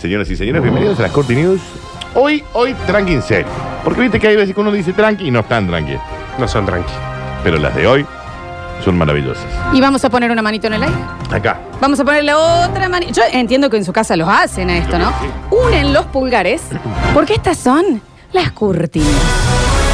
Señoras y señores, bienvenidos a las Corti News. Hoy, hoy, tranqui en serio. Porque viste que hay veces que uno dice tranqui y no están tranqui. No son tranqui. Pero las de hoy son maravillosas. Y vamos a poner una manito en el aire. Acá. Vamos a poner la otra manito. Yo entiendo que en su casa los hacen a esto, ¿no? Unen los pulgares, porque estas son las cortinas.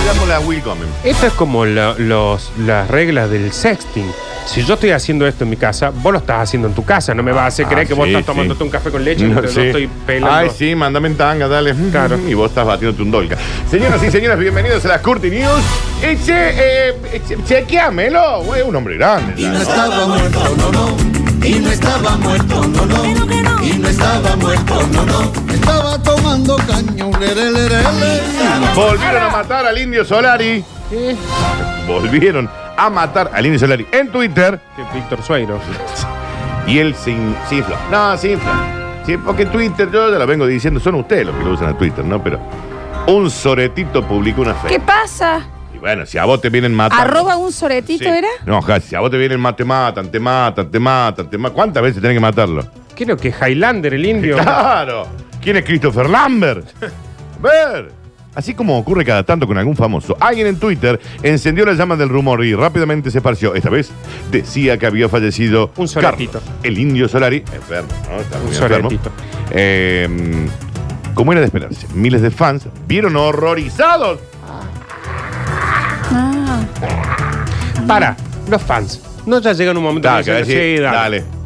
Le damos la welcome. Esto es como la- los, las reglas del sexting. Si yo estoy haciendo esto en mi casa, vos lo estás haciendo en tu casa. No me vas a hacer creer Ah, que vos sí, estás sí. tomándote un café con leche No, mientras yo sí. estoy pelando. Ay, sí, mándame en tanga, dale. Claro. Y vos estás batiéndote un dolca. Señoras y señores, bienvenidos a las Curti News. Y che, eh, che- chequeamelo, güey, un hombre grande. Y no estaba muerto, no, no. Y no estaba muerto, no, no. Y no estaba muerto, no, no. Estaba tomando caño. Volvieron a matar al Indio Solari. Volvieron a matar al Indio Solari en Twitter. Que Víctor Sueiro. Y él se, in- se infla. No, se infla. Sí, porque Twitter, yo ya lo vengo diciendo, son ustedes los que lo usan a Twitter, ¿no? Pero un soretito publicó una fe. ¿Qué pasa? Y bueno, si a vos te vienen matando. ¿Arroba un soretito Sí. era? No, ja, si a vos te vienen mate, matan, te matan, te matan, te matan. ¿Cuántas veces tenés que matarlo? ¿Qué es lo que es Highlander, el indio? ¡Claro! ¿Quién es Christopher Lambert? A ver. Así como ocurre cada tanto con algún famoso, alguien en Twitter encendió la llama del rumor y rápidamente se esparció. Esta vez decía que había fallecido Un soletito. Carlos, el indio Solari, enfermo, ¿no? Está muy Un enfermo. Eh, como era de esperarse, miles de fans vieron horrorizados. Ah. Para, los fans. No ya llegan un momento Dale, que que dicen, decir, sí, dale. dale.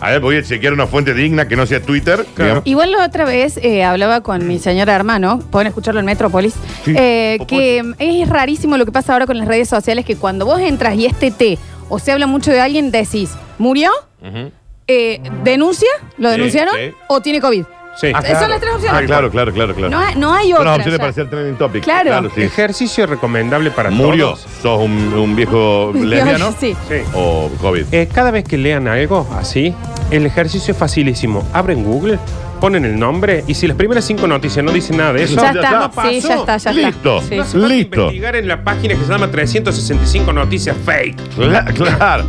A ver, voy a chequear una fuente digna que no sea Twitter. Digamos. Igual la otra vez eh, hablaba con mi señora hermano, pueden escucharlo en Metrópolis, Sí, eh, que mm, es rarísimo lo que pasa ahora con las redes sociales, que cuando vos entras y este té o se habla mucho de alguien, decís, ¿murió? Ujú. Eh, ¿Denuncia? ¿Lo Sí, denunciaron? sí. ¿O tiene COVID? Sí. Ah, Son las tres opciones. Ah, claro, claro, claro, claro. No, hay- no hay Son otra. las opciones ya. para ser trending topic. Claro. sí. Ejercicio recomendable para Murió. todos. ¿Sos un, un viejo lesbiano? Sí. Sí. ¿O COVID? Eh, cada vez que lean algo así, el ejercicio es facilísimo. Abren Google, ponen el nombre y si las primeras cinco noticias no dicen nada de eso, Ya Ya está. está. Sí, ya está, ya Listo. está. Sí. no hace falta Listo. investigar en la página que se llama 365 noticias fake. Cla- claro.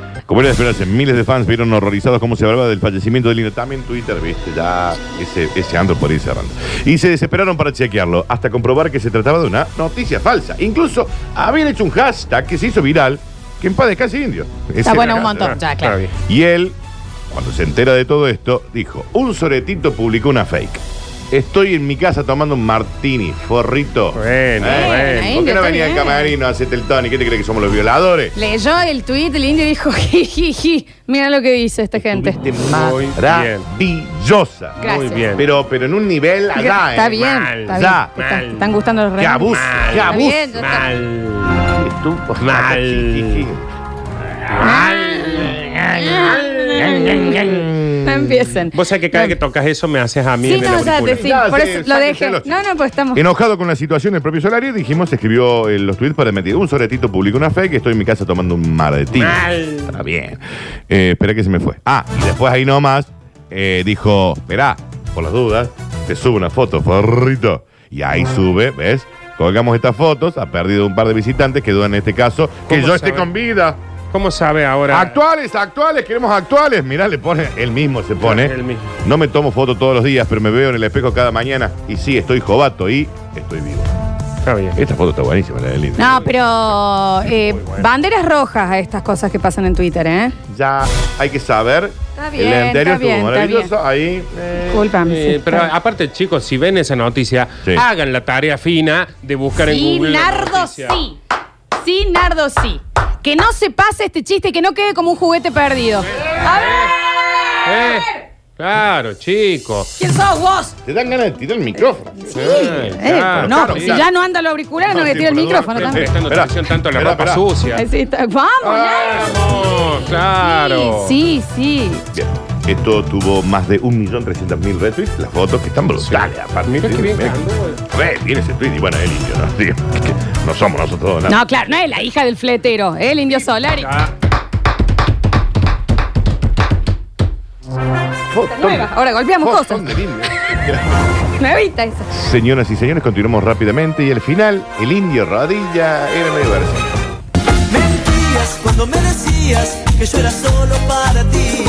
Como era de esperarse, miles de fans vieron horrorizados cómo se hablaba del fallecimiento del niño. También Twitter, viste, ya ese, ese ando por ir cerrando. Y se desesperaron para chequearlo, hasta comprobar que se trataba de una noticia falsa. Incluso habían hecho un hashtag que se hizo viral, que en paz descanse indio. Ese Está bueno un montón. Ya, claro. Y él, cuando se entera de todo esto, dijo, un soretito publicó una fake. Estoy en mi casa tomando un martini, forrito. Bueno, ¿Eh? bueno. ¿Por qué no está venía el bien. camarino a hacerte el Tony? ¿Qué te crees que somos los violadores? Leyó el tweet, el indio dijo, jijiji, mira lo que dice esta gente. Estuviste Muy maravillosa. Gracias. Muy bien. Pero, pero en un nivel allá, está ¿eh? bien, mal, está ya, bien. Te están- mal. están gustando los ¡Qué regalos. abuso! Mal. ¡Qué Está abuso! bien, está. Mal. Tú, Mal. jijiji. No empiecen. Vos sabés que cada vez que tocas eso me haces a mí Sí, en el no, ya auricular. te sí, Ya, por sí, eso lo dejé. No, no, pues estamos. Enojado con la situación, el propio Solari, dijimos, escribió en los tweets para meter un soretito publicó una fake, estoy en mi casa tomando un mar de. Mal. Está bien. Eh, espera que se me fue. Ah, y después ahí nomás eh, dijo, verá, por las dudas, te subo una foto, forrito. Y ahí sube, ¿ves? Colgamos estas fotos, ha perdido un par de visitantes que dudan en este caso, que ¿Cómo yo esté sabe? con vida. ¿Cómo sabe ahora? Actuales, actuales, queremos actuales. Mirá, le pone, él mismo se pone. Él mismo. No me tomo foto todos los días, pero me veo en el espejo cada mañana. Y sí, estoy jovato y estoy vivo. Está bien. Esta foto está buenísima, la del. No, pero eh, Muy banderas rojas a estas cosas que pasan en Twitter, ¿eh? Ya hay que saber. Está bien, el anterior está bien, estuvo está maravilloso. Ahí. eh, Disculpame. Eh, pero bien. aparte, chicos, si ven esa noticia, Sí. hagan la tarea fina de buscar en Sí, Google. la Nardo, noticia. sí. Sí, Nardo, sí. Que no se pase este chiste, que no quede como un juguete perdido. A ver. Eh, claro, chicos. ¿Quién sos vos? Te dan ganas de tirar el micrófono. Ay, Eh, claro, no, claro, porque si claro. ya no anda los auriculares, no, No, le sí, tira el por micrófono Estoy también. prestando atención tanto a la ropa sucia. Ahí sí está. Vamos, Vamos, claro. Sí, sí. Bien. Esto tuvo más de 1.300.000 retweets. Las fotos que están brutales. Aparte, Mira Sí, qué bien mira. que anduvo. Re, tiene ese tweet. Y bueno, el indio, ¿no? Digo, que no somos nosotros. No, claro, no es la hija del fletero, es el indio Solari. Fotón- Nueva. Ahora golpeamos fotón cosas. indio. Nuevita esa. Señoras y señores, continuamos rápidamente. Y al final, el indio rodilla era medio versión. Mentías cuando me decías que yo era solo para ti.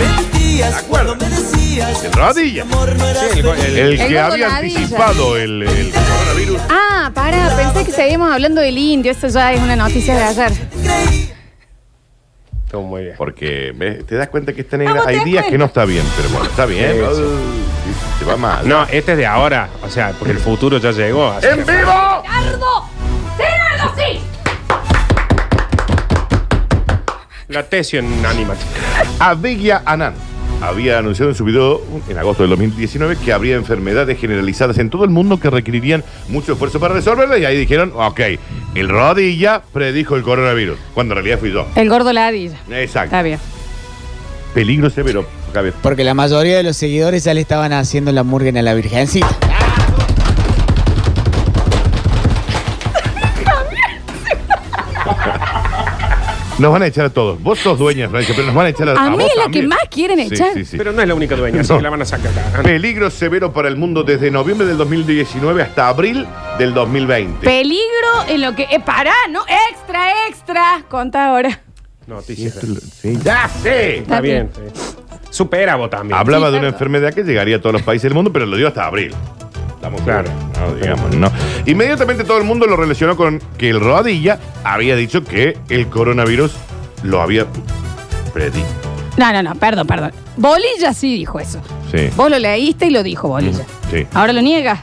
Mentías acuerdo. cuando me decías. El rodilla. Amor no era Sí, el, el- El El que gordo había ladilla. anticipado el, el coronavirus. Ah, para, pensé que seguíamos hablando del indio. Esto ya es una noticia de ayer. Estuvo muy bien. Porque ¿ves? te das cuenta que está negra. Ah, ¿vos te Hay das días que no está bien, pero bueno, está bien. Sí, sí. Uy, Se va mal. No, este es de ahora. O sea, porque el futuro ya llegó. así ¡En que- vivo! ¡Gerardo! ¡Gerardo, sí! La tesio en Animat. Abigya Anand había anunciado en su video en agosto del 2019 que habría enfermedades generalizadas en todo el mundo que requerirían mucho esfuerzo para resolverlas y ahí dijeron, ok, el rodilla predijo el coronavirus, cuando en realidad fui yo. El gordo ladilla. Exacto. Está bien. Peligro severo, Javier. Porque la mayoría de los seguidores ya le estaban haciendo la murga a la virgencita. Nos van a echar a todos. Vos sos dueña, Francia, pero nos van a echar a, A a mí vos es la también. que más quieren Sí, echar. sí, sí. Pero no es la única dueña, así No. que la van a sacar. Peligro severo para el mundo desde noviembre del 2019 hasta abril del 2020. Peligro en lo que. Eh, pará, ¿no? Extra, extra. Conta ahora. Noticias. Sí, ya sé. Está bien. sí. Supera vos también. Hablaba Sí, de una enfermedad que llegaría a todos los países del mundo, pero lo dio hasta abril. Estamos Claro. claros, ¿no? Digamos, ¿no? Inmediatamente todo el mundo lo relacionó con que el Rodilla había dicho que el coronavirus lo había predicho. No, no, no, perdón, perdón. Bolilla sí dijo eso. Sí. Vos lo leíste y lo dijo Bolilla. Sí. Ahora lo niega.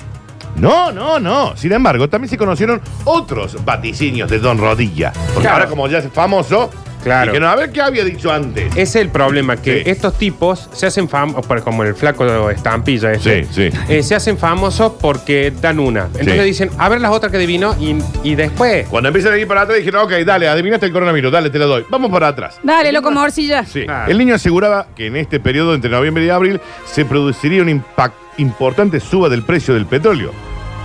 No, no, no. Sin embargo, también se conocieron otros vaticinios de Don Rodilla. Porque Claro. ahora, como ya es famoso, Claro. a ver qué había dicho antes. Ese es el problema, que Sí. estos tipos se hacen famosos, como el flaco estampilla este, Sí, sí. eh, se hacen famosos porque dan una. Entonces Sí. dicen, a ver las otras que adivino y, y después... Cuando empiezan a ir para atrás, dijeron, ok, dale, adivinaste el coronavirus, dale, te lo doy. Vamos para atrás. Dale, loco morcilla. Sí. Ah. El niño aseguraba que en este periodo entre noviembre y abril se produciría un impact- importante suba del precio del petróleo.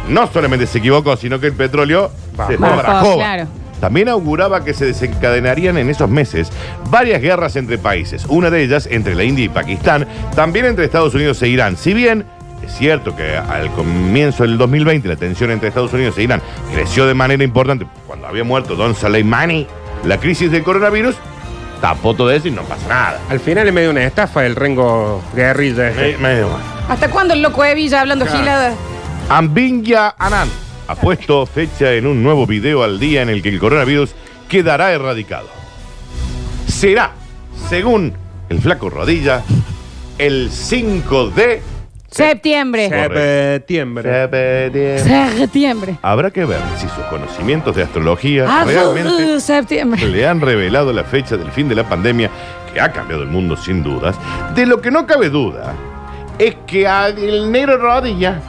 No solamente se equivocó, sino que el petróleo Bajó. se fue Bajó, para Joba. claro. También auguraba que se desencadenarían en esos meses varias guerras entre países, una de ellas entre la India y Pakistán, también entre Estados Unidos e Irán. Si bien es cierto que al comienzo del 2020 la tensión entre Estados Unidos e Irán creció de manera importante cuando había muerto Don Soleimani, la crisis del coronavirus tapó todo eso y no pasa nada. Al final es medio una estafa el rengo guerrilla. este. Me- medio mal. ¿Hasta cuándo el loco Evilla hablando Claro. giladas? Ambinya Anand ha puesto fecha en un nuevo video al día en el que el coronavirus quedará erradicado. Será, según el flaco Rodilla, el 5 de Septiembre. Septiembre. Septiembre. Habrá que ver si sus conocimientos de astrología Ah, realmente uh, septiembre. le han revelado la fecha del fin de la pandemia que ha cambiado el mundo sin dudas. De lo que no cabe duda es que a- el negro Rodilla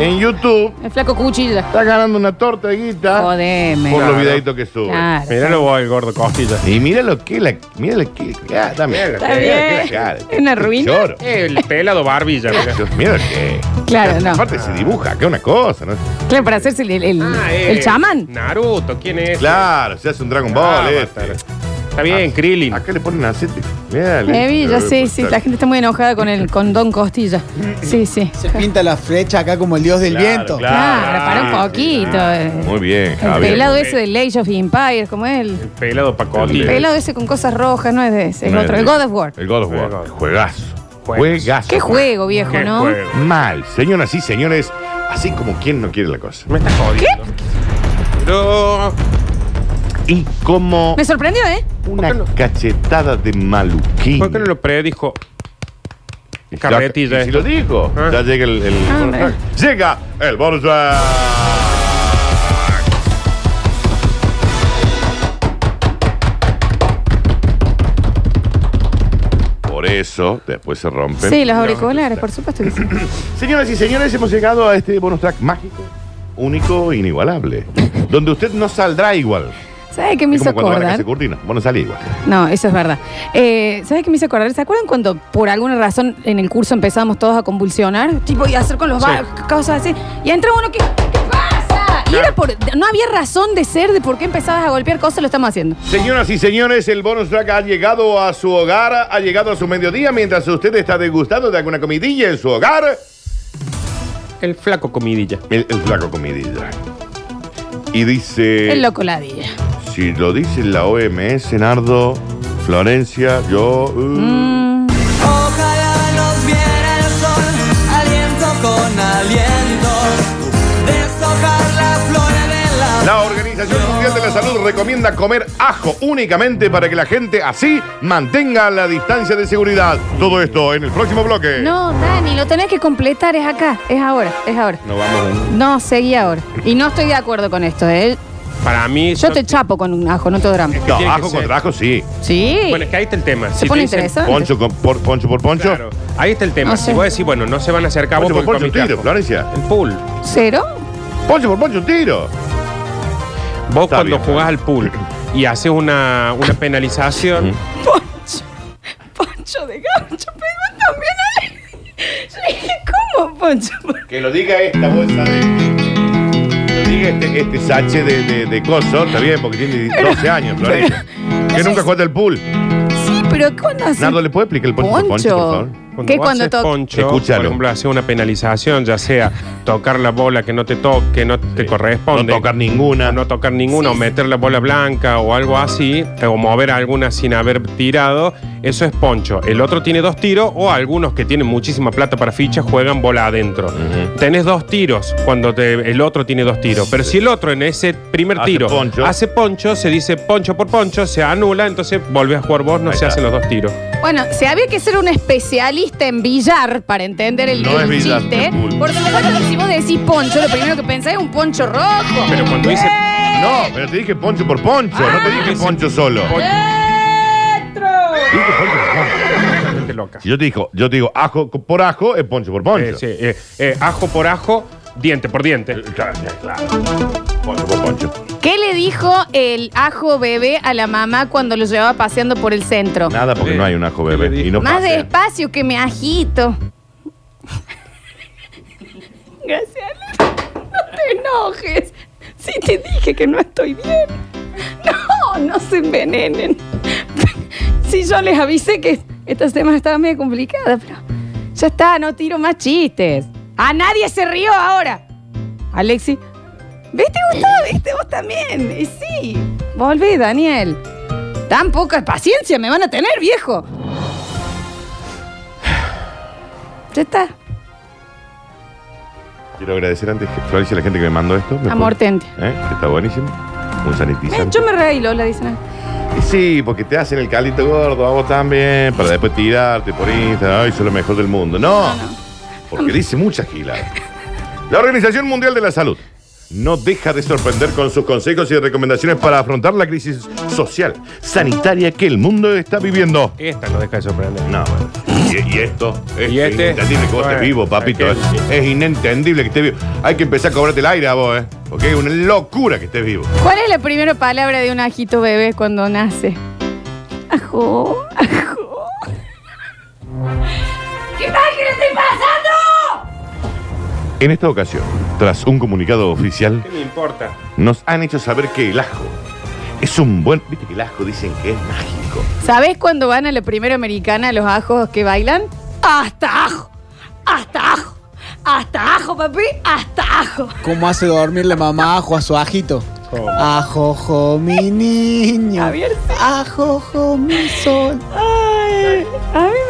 en YouTube El flaco cuchilla. está ganando una torta de guita Jodeme. por los Claro. videitos que sube. Claro. Míralo vos, el gordo costilla. Y mira lo que la. Mira lo que. Ah, dame. Está Mira bien. que la cara. Es una ruina. Lloro. El pelado barbilla. mira. Dios, Mira lo que. Claro, no. Aparte se dibuja acá una cosa, ¿no? Claro, para hacerse el, el, Ah, el eh, chamán. Naruto, ¿quién es? Claro, se hace un Dragon Ball. Ah, este. Está bien, Krillin. Acá le ponen aceite. Mira, Evilla, sí, sí. La gente está muy enojada con el con Don Costilla. Sí, sí. Se pinta la flecha acá como el dios del Claro, viento. claro. Claro, para un poquito. eh. Muy bien, El Javier. pelado ese del Age of Empires, como él. El pelado El pacotilla. pelado ese con cosas rojas, no es de ese, es No, otro. El God of War. El God of War. El God of War. Juegazo. Juegazo. Qué juego, viejo, Qué ¿no? juego. Mal. Señoras y señores, así como quien no quiere la cosa. Me estás jodiendo. Pero. Y como Me sorprendió, ¿eh? Una cachetada de maluquín. ¿Por qué no lo predijo? Ya- Carretilla y Si lo dijo, Ah. ya llega el, el Ah, bonus track. Llega el bonus track. Por eso, después se rompen. Sí, los auriculares, por supuesto que sí. Señoras y señores, hemos llegado a este bonus track mágico, único, inigualable. donde usted no saldrá igual. ¿Sabes qué me Es hizo como cuando va a la casa acordar? de Curtino. Vos no salís igual. No, eso es verdad. Eh, ¿Sabes qué me hizo acordar? ¿Se acuerdan cuando por alguna razón en el curso empezamos todos a convulsionar? Tipo, y a hacer con los Sí. ba- cosas así. Y entra uno que. ¿Qué pasa? Y era por. No había razón de ser de por qué empezabas a golpear cosas, lo estamos haciendo. Señoras y señores, el bonus track ha llegado a su hogar, ha llegado a su mediodía mientras usted está degustando de alguna comidilla en su hogar. El flaco comidilla. El, el flaco comidilla. Y dice, El loco ladilla si lo dice la OMS, Nardo, Florencia, yo... Uh. Ojalá nos viera el sol, aliento con aliento, deshojar de la... La Organización Mundial de la Salud recomienda comer ajo únicamente para que la gente así mantenga la distancia de seguridad. Todo esto en el próximo bloque. No, Dani, lo tenés que completar, es acá, es ahora, es ahora. No vamos. No, seguí ahora. Y no estoy de acuerdo con esto, ¿eh? Para mí. Yo son- te chapo con un ajo, no te drama. Es que No, tiene que ajo ser- contra ajo sí. Sí. Bueno, es que ahí está el tema. Se Si pone te dicen- interesante. Poncho, con- por, poncho por poncho. Claro, ahí está el tema. No Si sé. vos decís, bueno, no se van a acercar a vos Poncho por porque poncho un comiste tiro, ajo. Florencia. El pool. ¿Cero? Poncho por poncho un tiro. Vos Está cuando bien, jugás al pool y haces una, una penalización, Poncho. Poncho de gaucho, pegó también ahí. Yo dije, ¿Cómo, Poncho? Que lo diga esta bolsa de. Este, este sache de, de, de coso, está bien, porque tiene 12 años, Florencia. Que nunca juega al pool. Sí, pero ¿cuándo hace? Nardo, ¿le puede explicar el poncho, por favor? Cuando ¿Qué vos cuando haces toca? poncho, Escúchalo. por ejemplo, haces una penalización, ya sea tocar la bola que no te toque, no te corresponde. No tocar ninguna. o no tocar ninguna, Sí, o meter la bola blanca o algo así, o mover alguna sin haber tirado, eso es poncho. El otro tiene dos tiros, o algunos que tienen muchísima plata para fichas juegan bola adentro. Tenés dos tiros cuando te- el otro tiene dos tiros. Pero si el otro en ese primer Hace tiro poncho. hace poncho, se dice poncho por poncho, se anula, entonces volvés a jugar vos, no Ahí se está. hacen los dos tiros. Bueno, si había que ser un especialista en billar para entender el, No el es billar, chiste, es pool. porque me acuerdo que si vos decís poncho, lo primero que pensás es un poncho rojo. Pero cuando dice No, pero te dije poncho por poncho, no te dije ese- poncho solo. poncho, Dije poncho por poncho. gente loca. Si yo te digo, yo te digo ajo por ajo, es poncho por poncho. Eh, sí, eh, eh, ajo por ajo, diente por diente. Claro, claro. Poncho por poncho. ¿Qué le dijo el ajo bebé a la mamá cuando lo llevaba paseando por el centro? Nada porque Sí. no hay un ajo ¿Qué le bebé. dijo? Y no Más despacio que me agito. Gracias. No te enojes. Sí te dije que no estoy bien. No, no se envenenen. Sí, yo les avisé que esta semana estaba medio complicada, pero ya está, no tiro más chistes. A nadie se rió ahora. Alexi, ¿viste Gustavo? ¿Viste vos también? Y sí, volví, Daniel. Tan poca paciencia me van a tener, viejo. Ya está. Quiero agradecer antes, que- Florencia, a la gente que me mandó esto. ¿Me Amor puede- tente. ¿Eh? Que está buenísimo. Un sanitizante. yo me reí, Lola, dicen. Y Sí, porque te hacen el calito gordo, a vos también, para después tirarte por Instagram, ay, soy lo mejor del mundo. No, porque dice mucha gilada. La Organización Mundial de la Salud no deja de sorprender con sus consejos y recomendaciones para afrontar la crisis social, sanitaria que el mundo está viviendo. Esta no deja de sorprender. No, bueno. Y, y esto es Y este, inentendible que vos estés vivo, papito. Es, es inentendible que estés vivo. Hay que empezar a cobrarte el aire a vos, ¿eh? Porque es una locura que estés vivo. ¿Cuál es la primera palabra de un ajito bebé cuando nace? Ajo, ajo. ¿Qué tal que estoy pasando? En esta ocasión, tras un comunicado oficial, ¿Qué me importa? nos han hecho saber que el ajo es un buen. Viste que el ajo dicen que es mágico. ¿Sabes cuándo van a la primera americana los ajos que bailan? Hasta ajo, hasta ajo, hasta ajo, papi, hasta ajo. ¿Cómo hace dormir la mamá ajo a su ajito? ¿Cómo? Ajojo, mi niño. Javier, sí. Ajojo, mi sol. Ay, a mí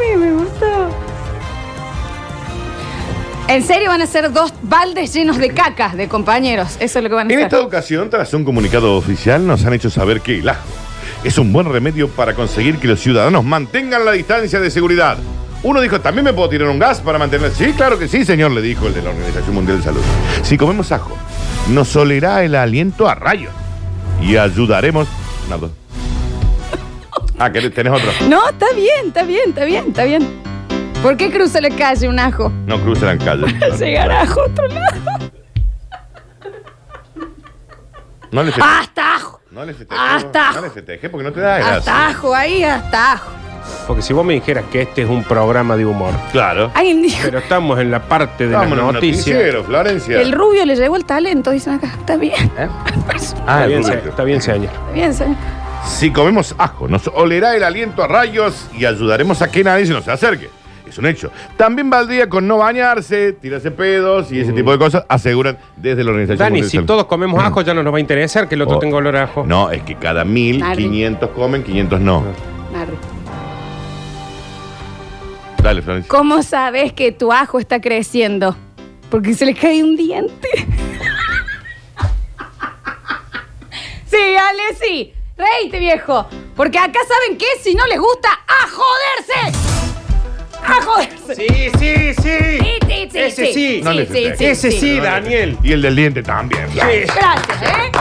En serio van a ser dos baldes llenos de cacas de compañeros. Eso es lo que van a En hacer. esta ocasión, tras un comunicado oficial, nos han hecho saber que el ajo es un buen remedio para conseguir que los ciudadanos mantengan la distancia de seguridad. Uno dijo, ¿también me puedo tirar un gas para mantener? Sí, claro que sí, señor, le dijo el de la Organización Mundial de Salud. Si comemos ajo, nos olerá el aliento a rayos y ayudaremos. Nardo. Ah, ¿querés- ¿tenés otro? No, está bien, está bien, está bien, está bien. ¿Por qué cruza la calle un ajo? No cruza la calle. Llegar a ajo a otro lado. No le festeje. Hasta ajo. No le festeje. Hasta No le festeje porque no te da gas. Hasta ajo ahí, hasta ajo. Porque si vos me dijeras que este es un programa de humor, Claro. Alguien dijo, pero estamos en la parte de en las un noticias. noticiero, Florencia. el rubio le llegó el talento, dicen acá. Está bien. ¿Eh? Está Ah, Está el bien, se- rubio. está bien, señor. bien, señor. Si comemos ajo, nos olerá el aliento a rayos y ayudaremos a que nadie se nos acerque. Es un hecho. También valdría con no bañarse, tirarse pedos y ese tipo de cosas, aseguran desde la Organización Dani, Mundial si todos comemos ajo, ya no nos va a interesar que el otro Oh. tenga olor a ajo. No, es que cada mil, Nardi. 500 comen, 500 no. Dale, Florencia. ¿Cómo sabes que tu ajo está creciendo? Porque se le cae un diente. Sí, Ale, sí. Reíte, viejo. Porque acá saben qué, si no les gusta, ¡a joderse! ¡A joderse! Sí, sí, sí. Sí, sí, sí, Ese sí. No le sí, festejes. sí, Ese sí, No Daniel. Y el del diente también. Sí. Gracias, ¿eh?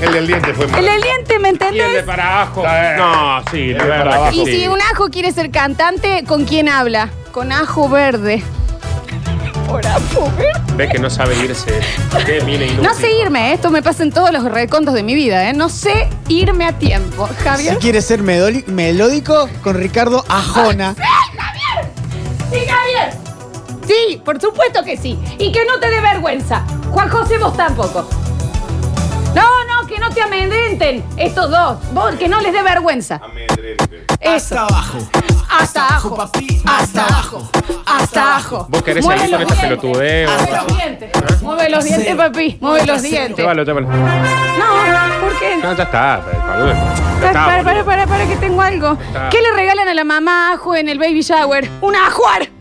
El del diente fue El del diente, ¿me Y el de entendés? para abajo. Sí. No, sí, El la de para verdad abajo. Y sí. si un ajo quiere ser cantante, ¿con quién habla? Con ajo verde. Por ajo verde. Ve que no sabe irse. Qué mina inútil. No sé irme, ¿eh? esto me pasa en todos los recontos de mi vida, ¿eh? No sé irme a tiempo. Si Javier. quieres ser medoli- melódico, con Ricardo Ajona. Sí, Javier. Sí, por supuesto que sí. Y que no te dé vergüenza. Juan José, vos tampoco. No, no, que no te amedrenten estos dos. Vos, que no les dé vergüenza. Eso. abajo. Hasta abajo. papi, Hasta abajo. Hasta abajo. ¿Vos querés Mueve seguir con los esta dientes. pelotudeo? Mueve los dientes. Mueve los dientes, papi. Mueve los dientes. Llévalo, llévalo. No, ¿por qué? No, ya está. Para, para, para, para, que tengo algo. ¿Qué le regalan a la mamá ajo en el baby shower? ¡Un ajuar!